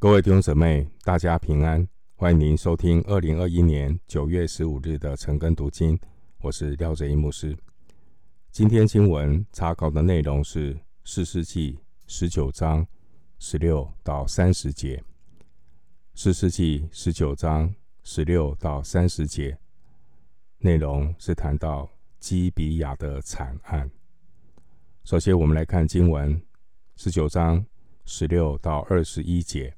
各位弟兄姊妹，大家平安！欢迎您收听二零二一年九月十五日的晨更读经，我是廖哲一牧师。今天经文查考的内容是四世纪十九章十六到三十节。四世纪十九章十六到三十节内容是谈到基比亚的惨案。首先，我们来看经文十九章十六到二十一节。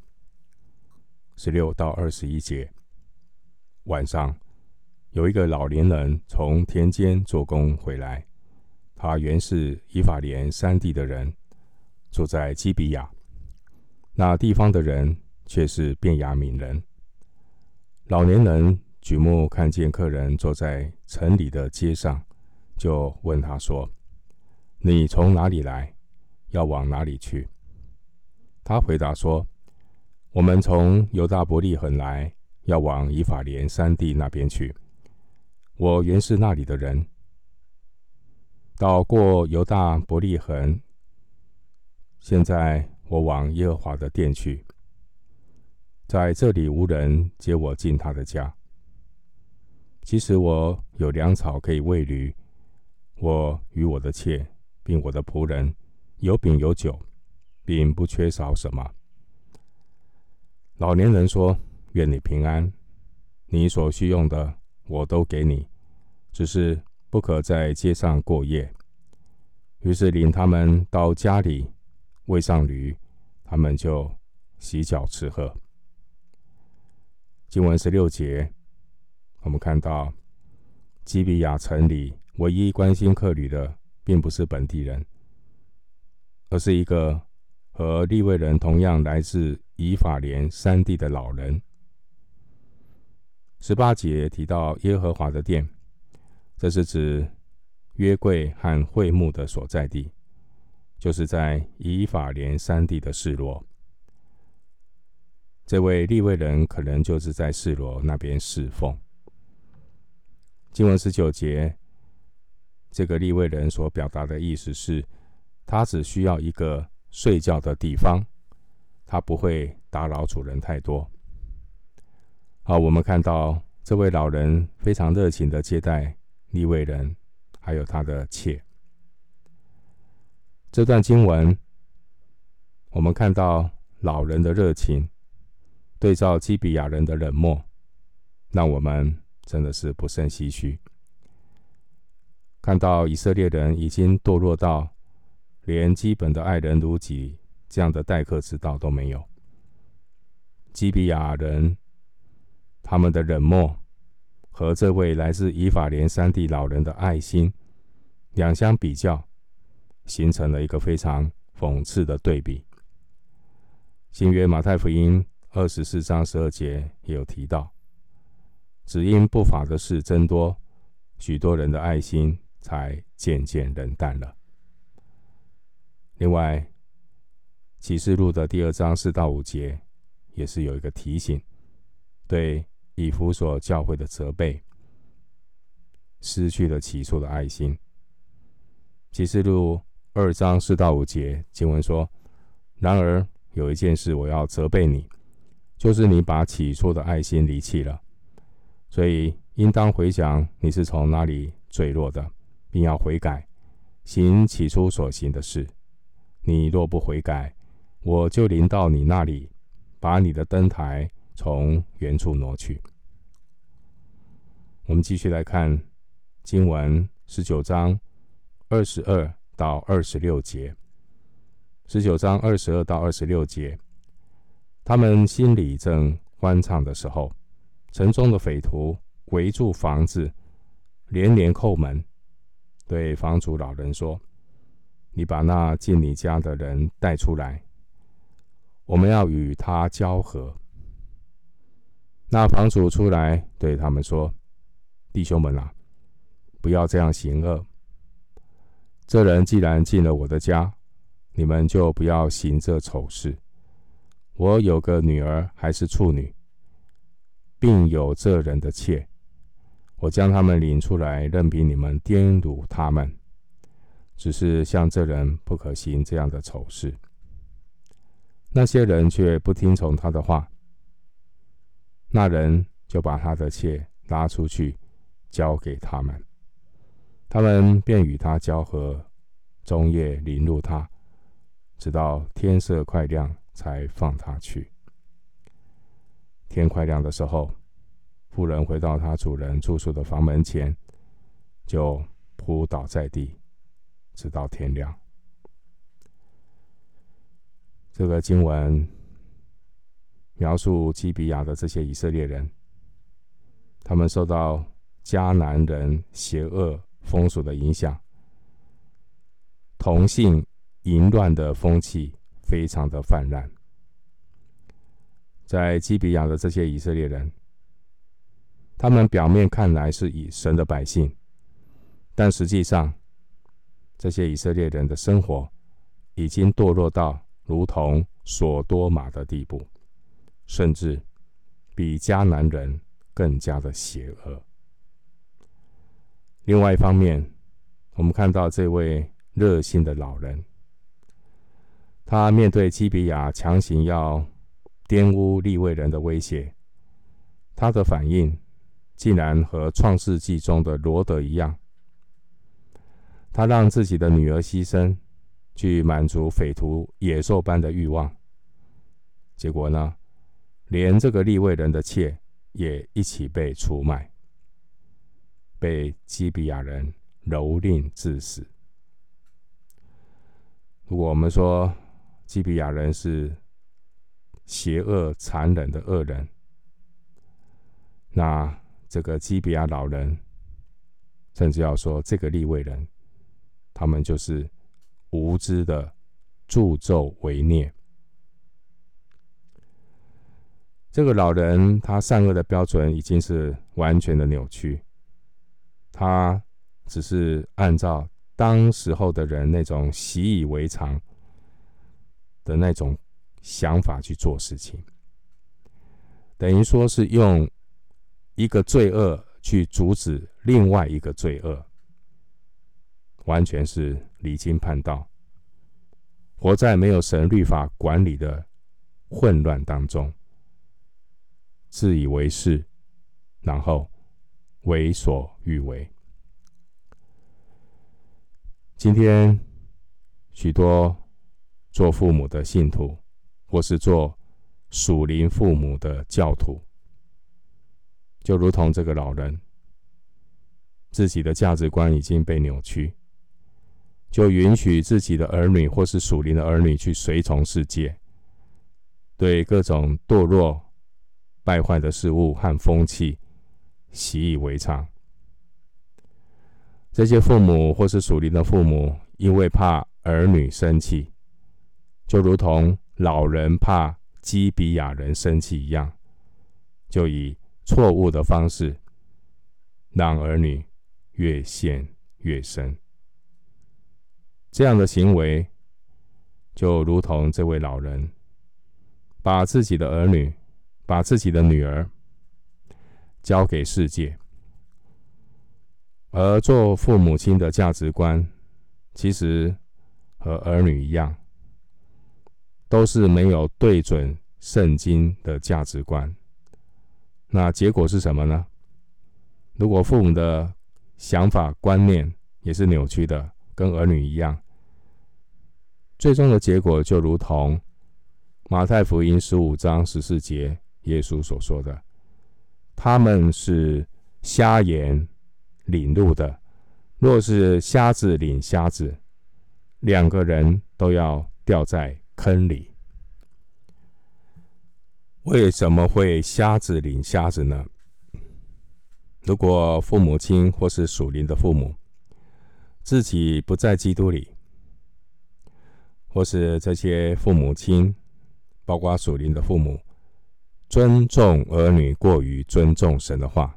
十六到二十一节，晚上有一个老年人从田间做工回来，他原是以法莲山地的人，住在基比亚。那地方的人却是便雅悯人。老年人举目看见客人坐在城里的街上，就问他说：“你从哪里来？要往哪里去？”他回答说：“我们从犹大伯利恒来，要往以法莲山地那边去。我原是那里的人。到过犹大伯利恒，现在我往耶和华的殿去，在这里无人接我进他的家。其实我有粮草可以喂驴，我与我的妾并我的仆人有饼有酒。”并不缺少什么。老年人说：“愿你平安，你所需用的我都给你，只是不可在街上过夜。”于是领他们到家里，喂上驴，他们就洗脚吃喝。经文十六节，我们看到基比亚城里唯一关心客旅的，并不是本地人，而是一个。和利未人同样来自以法莲山地的老人。十八节提到耶和华的殿，这是指约柜和会幕的所在地，就是在以法莲山地的示罗。这位立位人可能就是在示罗那边侍奉。经文十九节，这个立位人所表达的意思是，他只需要一个。睡觉的地方，他不会打扰主人太多。好，我们看到这位老人非常热情的接待利未人，还有他的妾。这段经文，我们看到老人的热情，对照基比亚人的冷漠，让我们真的是不胜唏嘘。看到以色列人已经堕落到。连基本的爱人如己这样的待客之道都没有。基比亚人他们的冷漠和这位来自以法莲山地老人的爱心两相比较，形成了一个非常讽刺的对比。新约马太福音二十四章十二节也有提到，只因不法的事增多，许多人的爱心才渐渐冷淡了。另外，启示录的第二章四到五节也是有一个提醒，对以弗所教会的责备，失去了起初的爱心。启示录二章四到五节经文说：“然而有一件事我要责备你，就是你把起初的爱心离弃了。所以应当回想你是从哪里坠落的，并要悔改，行起初所行的事。”你若不悔改，我就临到你那里，把你的灯台从原处挪去。我们继续来看经文十九章二十二到二十六节。十九章二十二到二十六节，他们心里正欢畅的时候，城中的匪徒围住房子，连连叩门，对房主老人说。你把那进你家的人带出来，我们要与他交合。那房主出来对他们说：“弟兄们啊，不要这样行恶。这人既然进了我的家，你们就不要行这丑事。我有个女儿还是处女，并有这人的妾，我将他们领出来，任凭你们颠辱他们。”只是像这人不可行这样的丑事。那些人却不听从他的话，那人就把他的妾拉出去交给他们，他们便与他交合，终夜凌辱他，直到天色快亮才放他去。天快亮的时候，妇人回到她主人住宿的房门前，就扑倒在地，直到天亮。这个经文描述基比亚的这些以色列人，他们受到迦南人邪恶风俗的影响，同性淫乱的风气非常的泛滥。在基比亚的这些以色列人，他们表面看来是以神的百姓，但实际上，这些以色列人的生活已经堕落到如同索多玛的地步，甚至比迦南人更加的邪恶。另外一方面，我们看到这位热心的老人，他面对基比亚强行要玷污利未人的威胁，他的反应竟然和创世纪中的罗德一样，他让自己的女儿牺牲。去满足匪徒野兽般的欲望，结果呢，连这个立位人的妾也一起被出卖，被基比亚人蹂躏致死。如果我们说基比亚人是邪恶残忍的恶人，那这个基比亚老人，甚至要说这个立位人，他们就是。无知的助纣为虐，这个老人他善恶的标准已经是完全的扭曲，他只是按照当时候的人那种习以为常的那种想法去做事情，等于说是用一个罪恶去阻止另外一个罪恶。完全是离经叛道，活在没有神律法管理的混乱当中，自以为是，然后为所欲为。今天许多做父母的信徒，或是做属灵父母的教徒，就如同这个老人，自己的价值观已经被扭曲。就允许自己的儿女或是属灵的儿女去随从世界，对各种堕落、败坏的事物和风气习以为常。这些父母或是属灵的父母，因为怕儿女生气，就如同老人怕基比亚人生气一样，就以错误的方式让儿女越陷越深。这样的行为，就如同这位老人，把自己的儿女、把自己的女儿交给世界，而做父母亲的价值观，其实和儿女一样，都是没有对准圣经的价值观。那结果是什么呢？如果父母的想法观念也是扭曲的，跟儿女一样，最终的结果就如同马太福音十五章十四节耶稣所说的：“他们是瞎眼领路的，若是瞎子领瞎子，两个人都要掉在坑里。”为什么会瞎子领瞎子呢？如果父母亲或是属灵的父母，自己不在基督里，或是这些父母亲，包括属灵的父母，尊重儿女过于尊重神的话，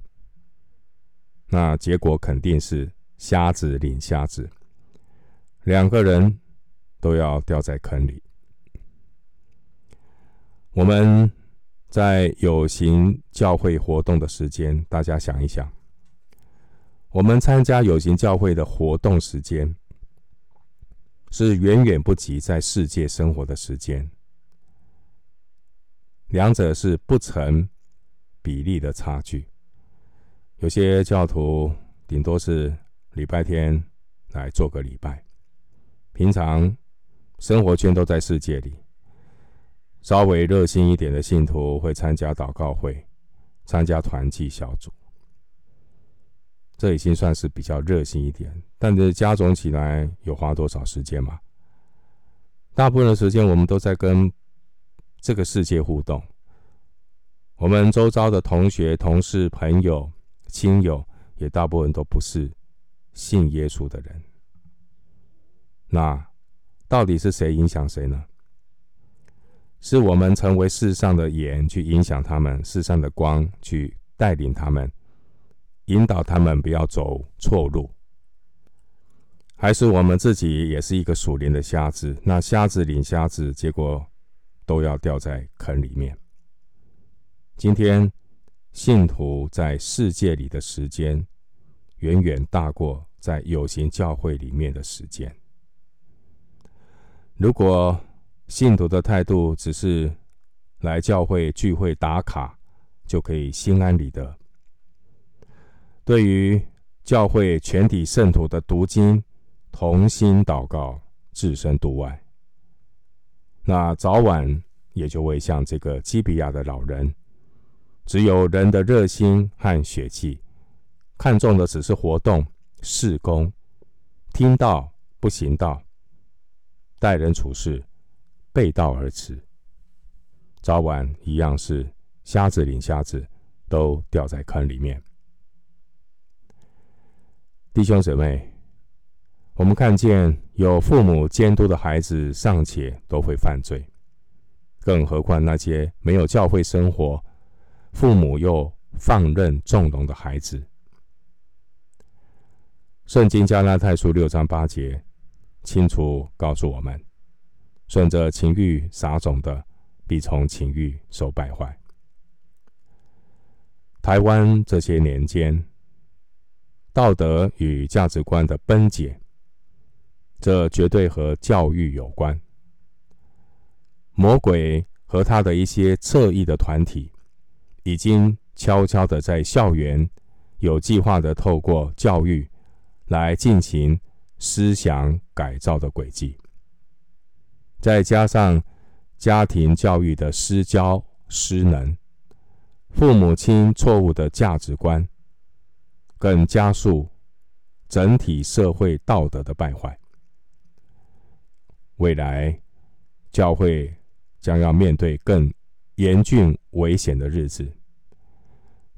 那结果肯定是瞎子领瞎子，两个人都要掉在坑里。我们在有形教会活动的时间，大家想一想。我们参加有形教会的活动时间，是远远不及在世界生活的时间。两者是不成比例的差距。有些教徒顶多是礼拜天来做个礼拜，平常生活圈都在世界里。稍微热心一点的信徒会参加祷告会，参加团契小组，这已经算是比较热心一点。但是加总起来有花多少时间吗？大部分的时间我们都在跟这个世界互动。我们周遭的同学、同事、朋友、亲友，也大部分都不是信耶稣的人。那到底是谁影响谁呢？是我们成为世上的盐，去影响他们；世上的光，去带领他们，引导他们不要走错路。还是我们自己也是一个属灵的瞎子？那瞎子领瞎子，结果都要掉在坑里面。今天信徒在世界里的时间，远远大过在有形教会里面的时间。如果信徒的态度只是来教会聚会打卡，就可以心安理得。对于教会全体圣徒的读经、同心祷告、置身度外，那早晚也就会像这个基比亚的老人，只有人的热心和血气，看重的只是活动、事工，听到不行道，待人处事。背道而驰，早晚一样是瞎子领瞎子，都掉在坑里面。弟兄姊妹，我们看见有父母监督的孩子尚且都会犯罪，更何况那些没有教会生活、父母又放任纵容的孩子。圣经加拉太书六章八节清楚告诉我们。顺着情欲撒种的，必从情欲受败坏。台湾这些年间，道德与价值观的崩解，这绝对和教育有关。魔鬼和他的一些侧翼的团体，已经悄悄的在校园有计划的透过教育来进行思想改造的轨迹。再加上家庭教育的失教失能，父母亲错误的价值观，更加速整体社会道德的败坏。未来教会将要面对更严峻危险的日子，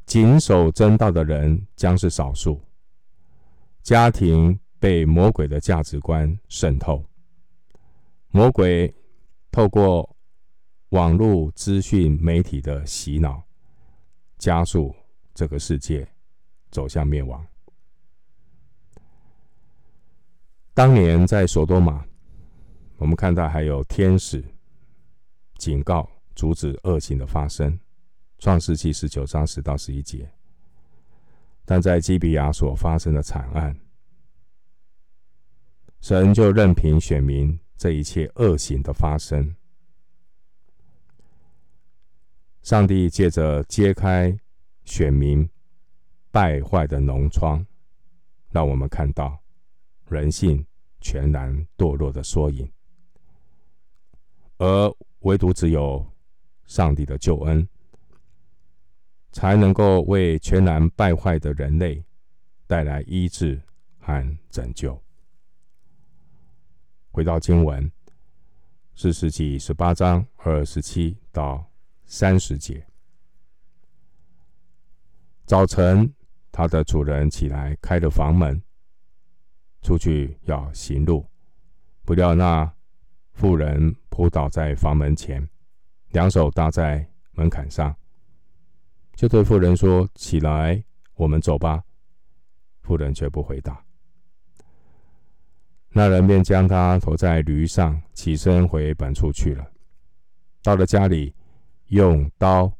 谨守真道的人将是少数，家庭被魔鬼的价值观渗透。魔鬼透过网络资讯媒体的洗脑，加速这个世界走向灭亡。当年在索多玛，我们看到还有天使警告阻止恶行的发生，《创世记》十九章十到十一节。但在基比亚所发生的惨案，神就任凭选民。这一切恶行的发生，上帝借着揭开选民败坏的脓疮，让我们看到人性全然堕落的缩影，而唯独只有上帝的救恩，才能够为全然败坏的人类带来医治和拯救。回到经文，四世纪十八章二十七到三十节。早晨，他的主人起来开了房门，出去要行路，不料那妇人扑倒在房门前，两手搭在门槛上，就对妇人说：“起来，我们走吧。”妇人却不回答。那人便将他驮在驴上，起身回本处去了。到了家里，用刀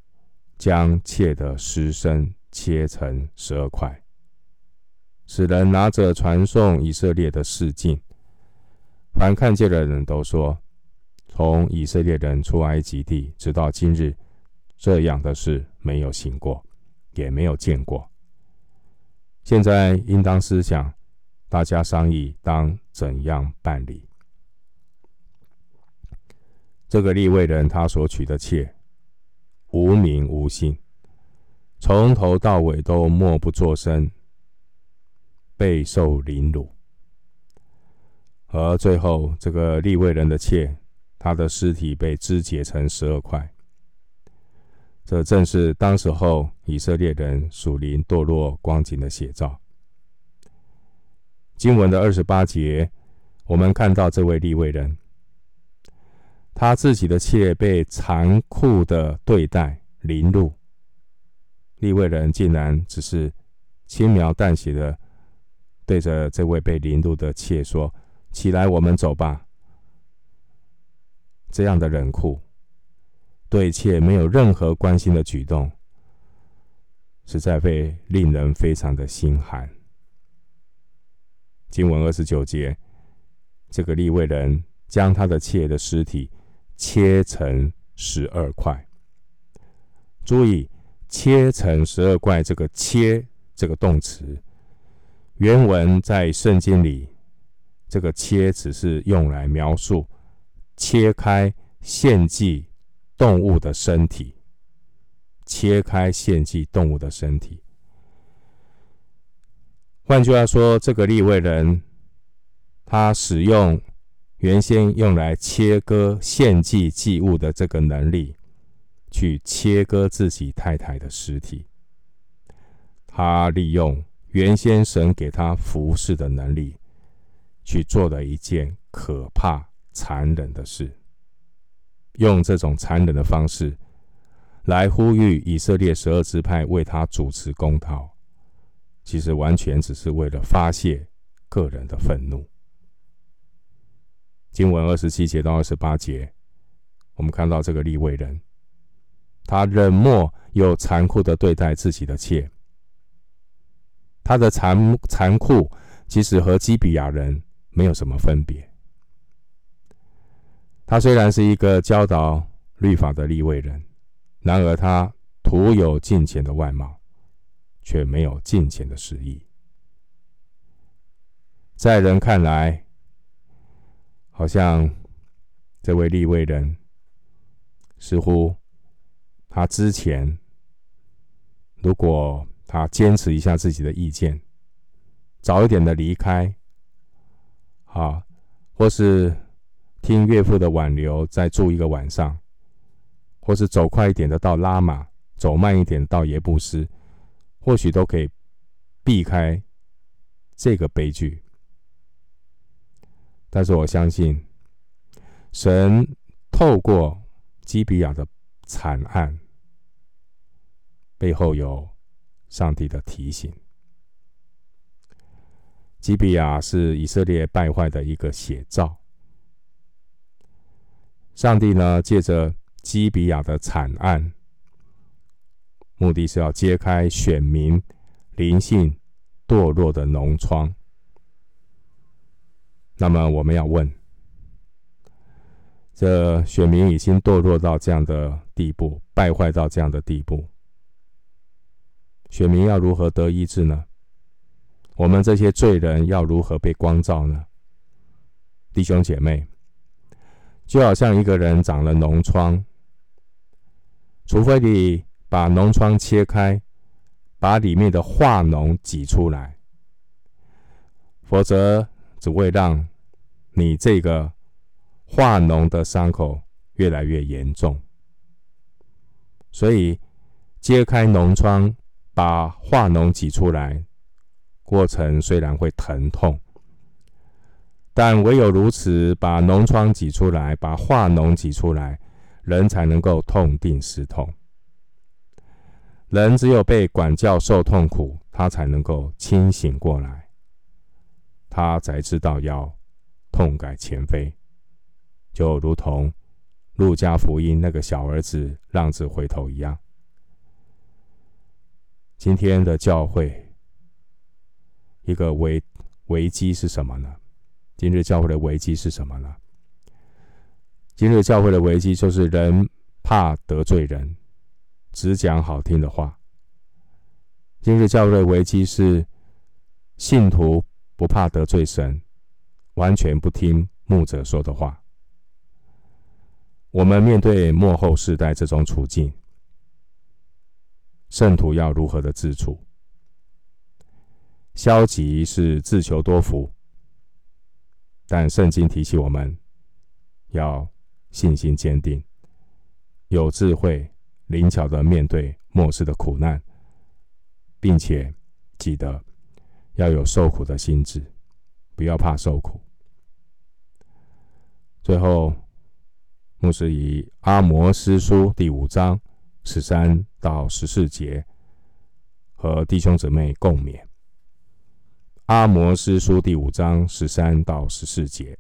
将妾的尸身切成十二块，使人拿着传颂以色列的示镜。凡看见的人都说：从以色列人出埃及地直到今日，这样的事没有行过，也没有见过。现在应当思想，大家商议当怎样办理。这个利未人他所娶的妾，无名无姓，从头到尾都默不作声，备受凌辱。而最后，这个利未人的妾，他的尸体被肢解成十二块。这正是当时候以色列人属灵堕落光景的写照。经文的二十八节，我们看到这位利未人，他自己的妾被残酷的对待凌辱，利未人竟然只是轻描淡写的对着这位被凌辱的妾说。起来，我们走吧。这样的冷酷，对妾没有任何关心的举动，实在会令人非常的心寒。经文二十九节，这个利未人将他的妾的尸体切成十二块。注意，切成十二块，这个“切”这个动词，原文在圣经里。这个“切”只是用来描述切开献祭动物的身体，切开献祭动物的身体。换句话说，这个立位人，他使用原先用来切割献祭祭物的这个能力，去切割自己太太的尸体。他利用原先神给他服侍的能力。去做了一件可怕、残忍的事，用这种残忍的方式来呼吁以色列十二支派为他主持公道，其实完全只是为了发泄个人的愤怒。经文二十七节到二十八节，我们看到这个立位人，他冷漠又残酷的对待自己的妾，他的残残酷其实和基比亚人。没有什么分别。他虽然是一个教导律法的立位人，然而他徒有金钱的外貌，却没有金钱的实意。在人看来，好像这位立位人似乎他之前，如果他坚持一下自己的意见，早一点的离开。啊，或是听岳父的挽留，再住一个晚上；或是走快一点的到拉玛，走慢一点到耶布斯，或许都可以避开这个悲剧。但是我相信，神透过基比亚的惨案，背后有上帝的提醒。基比亚是以色列败坏的一个写照。上帝呢，借着基比亚的惨案，目的是要揭开选民灵性堕落的脓疮。那么，我们要问：这选民已经堕落到这样的地步，败坏到这样的地步，选民要如何得医治呢？我们这些罪人要如何被光照呢？弟兄姐妹，就好像一个人长了脓疮，除非你把脓疮切开，把里面的化脓挤出来，否则只会让你这个化脓的伤口越来越严重。所以，揭开脓疮，把化脓挤出来。过程虽然会疼痛，但唯有如此，把脓疮挤出来，把化脓挤出来，人才能够痛定思痛。人只有被管教受痛苦，他才能够清醒过来，他才知道要痛改前非，就如同路加福音那个小儿子浪子回头一样。今天的教会。一个危危机是什么呢？今日教会的危机是什么呢？今日教会的危机就是人怕得罪人，只讲好听的话。今日教会的危机是信徒不怕得罪神，完全不听牧者说的话。我们面对幕后世代这种处境，圣徒要如何的自处？消极是自求多福，但圣经提醒我们要信心坚定，有智慧、灵巧的面对末世的苦难，并且记得要有受苦的心志，不要怕受苦。最后。牧师以阿摩司书第五章十三到十四节和弟兄姊妹共勉。阿摩司书第五章十三到十四节，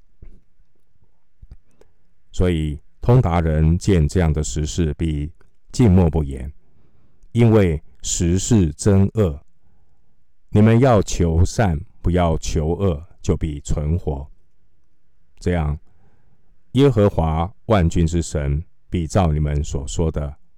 所以通达人见这样的时事，必静默不言，因为时事真恶。你们要求善，不要求恶，就必存活。这样。耶和华万军之神必照你们所说的